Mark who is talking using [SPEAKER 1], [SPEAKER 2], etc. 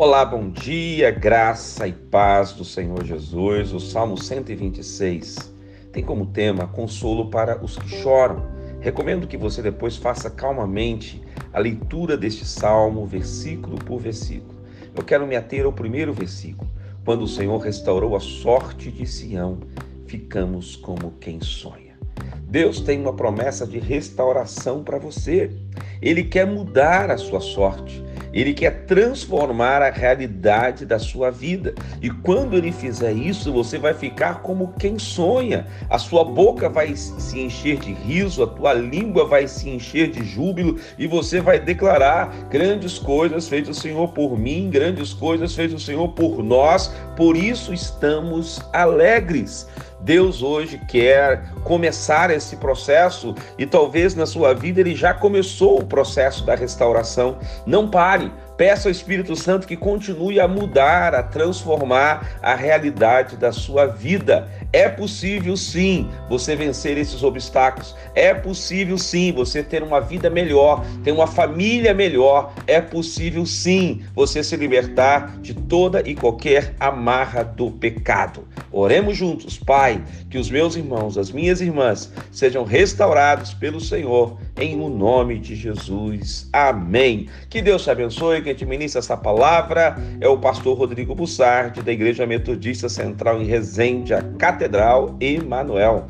[SPEAKER 1] Olá, bom dia, graça e paz do Senhor Jesus. O Salmo 126 tem como tema consolo para os que choram. Recomendo que você depois faça calmamente a leitura deste salmo, versículo por versículo. Eu quero me ater ao primeiro versículo. Quando o Senhor restaurou a sorte de Sião, ficamos como quem sonha. Deus tem uma promessa de restauração para você. Ele quer mudar a sua sorte. Ele quer transformar a realidade da sua vida. E quando ele fizer isso, você vai ficar como quem sonha. A sua boca vai se encher de riso, a tua língua vai se encher de júbilo e você vai declarar: grandes coisas fez o Senhor por mim, grandes coisas fez o Senhor por nós, por isso estamos alegres. Deus hoje quer começar esse processo e talvez na sua vida ele já começou o processo da restauração. Não pare, Peça ao Espírito Santo que continue a mudar, a transformar a realidade da sua vida. É possível sim você vencer esses obstáculos. É possível sim você ter uma vida melhor, ter uma família melhor. É possível sim você se libertar de toda e qualquer amarra do pecado. Oremos juntos, Pai, que os meus irmãos, as minhas irmãs, sejam restaurados pelo Senhor, em o nome de Jesus. Amém. Que Deus te abençoe quem te ministra essa palavra é o pastor Rodrigo Bussardi, da Igreja Metodista Central em Resende, a Catedral Emanuel.